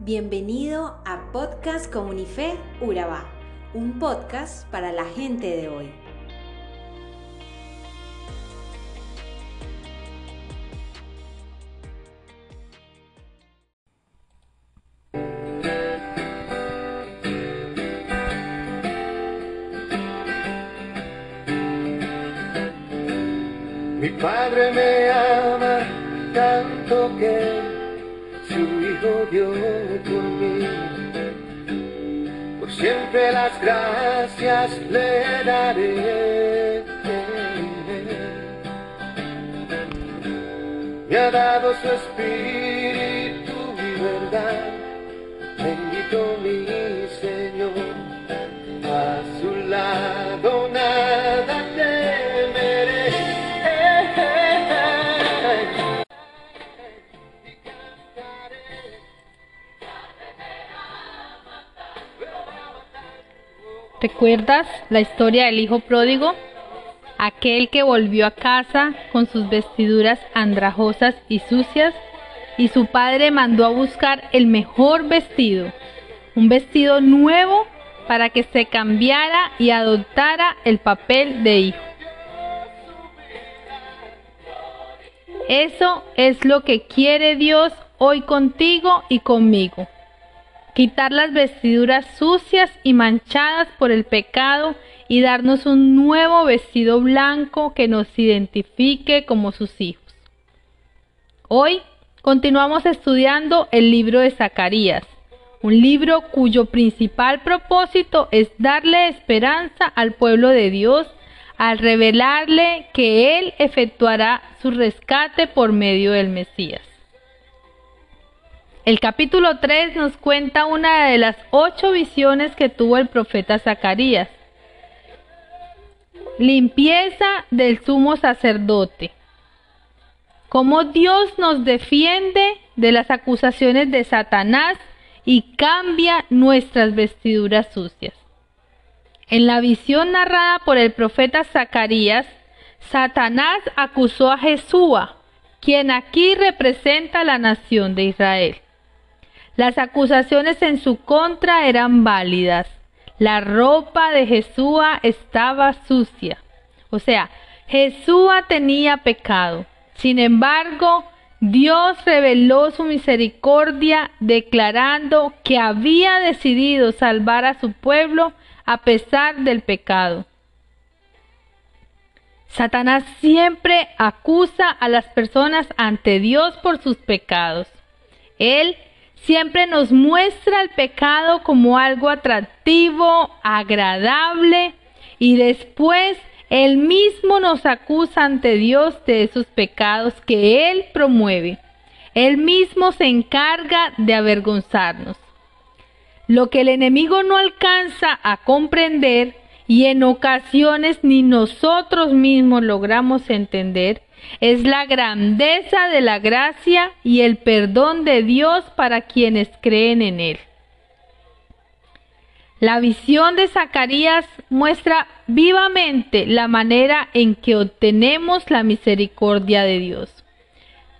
Bienvenido a Podcast Comunife Urabá, un podcast para la gente de hoy. Mi padre me ama tanto que siempre las gracias le daré. Me ha dado su espíritu y verdad. Bendito mi Señor. A su lado ¿Recuerdas la historia del hijo pródigo? Aquel que volvió a casa con sus vestiduras andrajosas y sucias y su padre mandó a buscar el mejor vestido, un vestido nuevo para que se cambiara y adoptara el papel de hijo. Eso es lo que quiere Dios hoy contigo y conmigo quitar las vestiduras sucias y manchadas por el pecado y darnos un nuevo vestido blanco que nos identifique como sus hijos. Hoy continuamos estudiando el libro de Zacarías, un libro cuyo principal propósito es darle esperanza al pueblo de Dios al revelarle que Él efectuará su rescate por medio del Mesías. El capítulo 3 nos cuenta una de las ocho visiones que tuvo el profeta Zacarías. Limpieza del sumo sacerdote. Cómo Dios nos defiende de las acusaciones de Satanás y cambia nuestras vestiduras sucias. En la visión narrada por el profeta Zacarías, Satanás acusó a Jesúa, quien aquí representa a la nación de Israel. Las acusaciones en su contra eran válidas. La ropa de Jesúa estaba sucia. O sea, Jesúa tenía pecado. Sin embargo, Dios reveló su misericordia declarando que había decidido salvar a su pueblo a pesar del pecado. Satanás siempre acusa a las personas ante Dios por sus pecados. Él siempre nos muestra el pecado como algo atractivo, agradable, y después Él mismo nos acusa ante Dios de esos pecados que Él promueve. Él mismo se encarga de avergonzarnos. Lo que el enemigo no alcanza a comprender y en ocasiones ni nosotros mismos logramos entender es la grandeza de la gracia y el perdón de Dios para quienes creen en Él. La visión de Zacarías muestra vivamente la manera en que obtenemos la misericordia de Dios.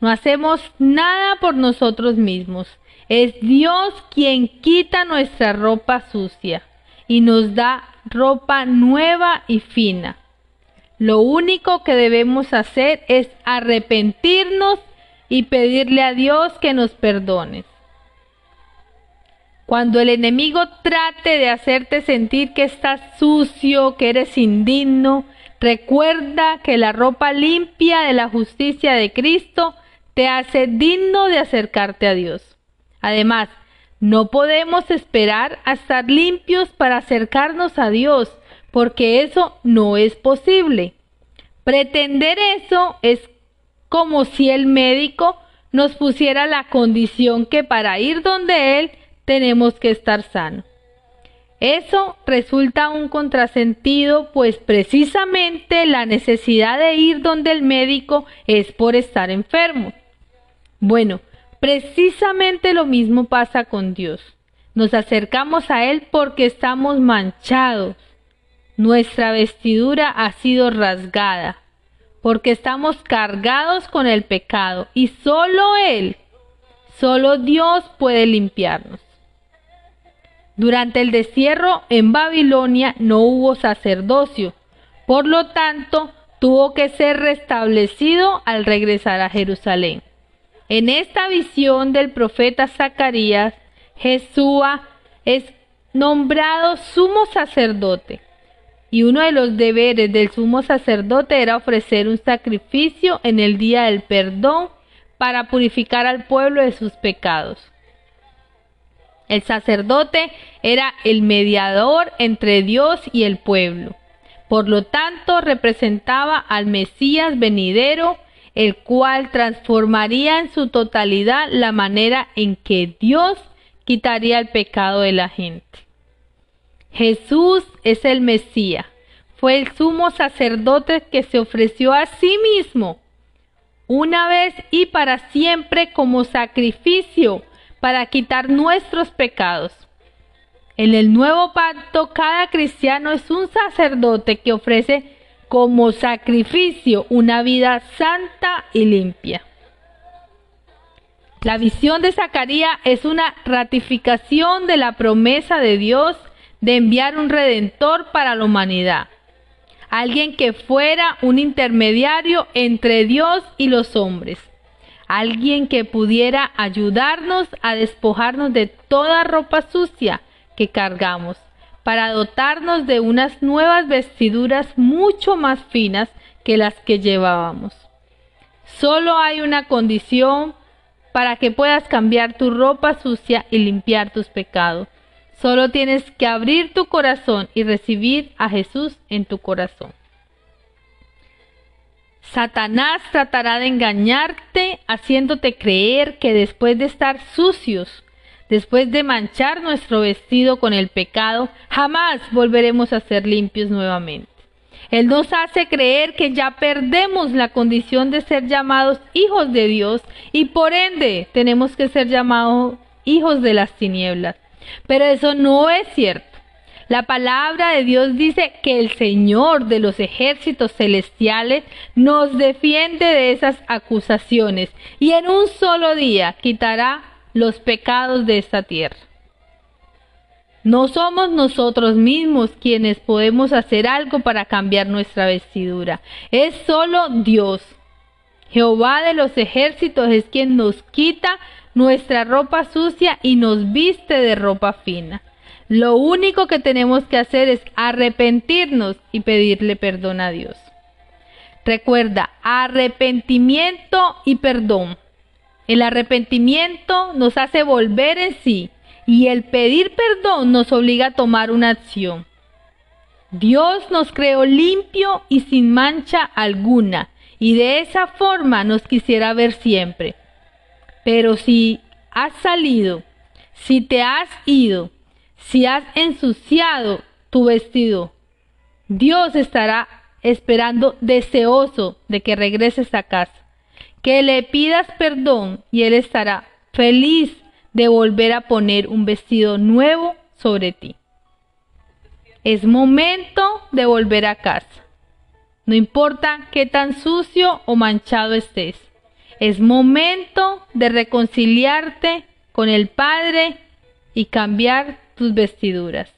No hacemos nada por nosotros mismos. Es Dios quien quita nuestra ropa sucia y nos da ropa nueva y fina. Lo único que debemos hacer es arrepentirnos y pedirle a Dios que nos perdone. Cuando el enemigo trate de hacerte sentir que estás sucio, que eres indigno, recuerda que la ropa limpia de la justicia de Cristo te hace digno de acercarte a Dios. Además, no podemos esperar a estar limpios para acercarnos a Dios, porque eso no es posible. Pretender eso es como si el médico nos pusiera la condición que para ir donde él tenemos que estar sano. Eso resulta un contrasentido, pues precisamente la necesidad de ir donde el médico es por estar enfermo. Bueno, precisamente lo mismo pasa con Dios. Nos acercamos a Él porque estamos manchados, nuestra vestidura ha sido rasgada, porque estamos cargados con el pecado y solo Él, Solo Dios puede limpiarnos. Durante el destierro en Babilonia no hubo sacerdocio, por lo tanto tuvo que ser restablecido al regresar a Jerusalén. En esta visión del profeta Zacarías, Jesús es nombrado sumo sacerdote. Y uno de los deberes del sumo sacerdote era ofrecer un sacrificio en el día del perdón para purificar al pueblo de sus pecados. El sacerdote era el mediador entre Dios y el pueblo. Por lo tanto, representaba al Mesías venidero, el cual transformaría en su totalidad la manera en que Dios quitaría el pecado de la gente. Jesús es el Mesías, fue el sumo sacerdote que se ofreció a sí mismo, una vez y para siempre como sacrificio para quitar nuestros pecados. En el nuevo pacto, cada cristiano es un sacerdote que ofrece como sacrificio una vida santa y limpia. La visión de Zacarías es una ratificación de la promesa de Dios de enviar un redentor para la humanidad, alguien que fuera un intermediario entre Dios y los hombres, alguien que pudiera ayudarnos a despojarnos de toda ropa sucia que cargamos, para dotarnos de unas nuevas vestiduras mucho más finas que las que llevábamos. Solo hay una condición para que puedas cambiar tu ropa sucia y limpiar tus pecados. Solo tienes que abrir tu corazón y recibir a Jesús en tu corazón. Satanás tratará de engañarte haciéndote creer que después de estar sucios, después de manchar nuestro vestido con el pecado, jamás volveremos a ser limpios nuevamente. Él nos hace creer que ya perdemos la condición de ser llamados hijos de Dios y por ende tenemos que ser llamados hijos de las tinieblas. Pero eso no es cierto. La palabra de Dios dice que el Señor de los ejércitos celestiales nos defiende de esas acusaciones y en un solo día quitará los pecados de esta tierra. No somos nosotros mismos quienes podemos hacer algo para cambiar nuestra vestidura. Es solo Dios. Jehová de los ejércitos es quien nos quita nuestra ropa sucia y nos viste de ropa fina. Lo único que tenemos que hacer es arrepentirnos y pedirle perdón a Dios. Recuerda, arrepentimiento y perdón. El arrepentimiento nos hace volver en sí y el pedir perdón nos obliga a tomar una acción. Dios nos creó limpio y sin mancha alguna y de esa forma nos quisiera ver siempre. Pero si has salido, si te has ido, si has ensuciado tu vestido, Dios estará esperando deseoso de que regreses a casa, que le pidas perdón y Él estará feliz de volver a poner un vestido nuevo sobre ti. Es momento de volver a casa. No importa qué tan sucio o manchado estés. Es momento de reconciliarte con el Padre y cambiar tus vestiduras.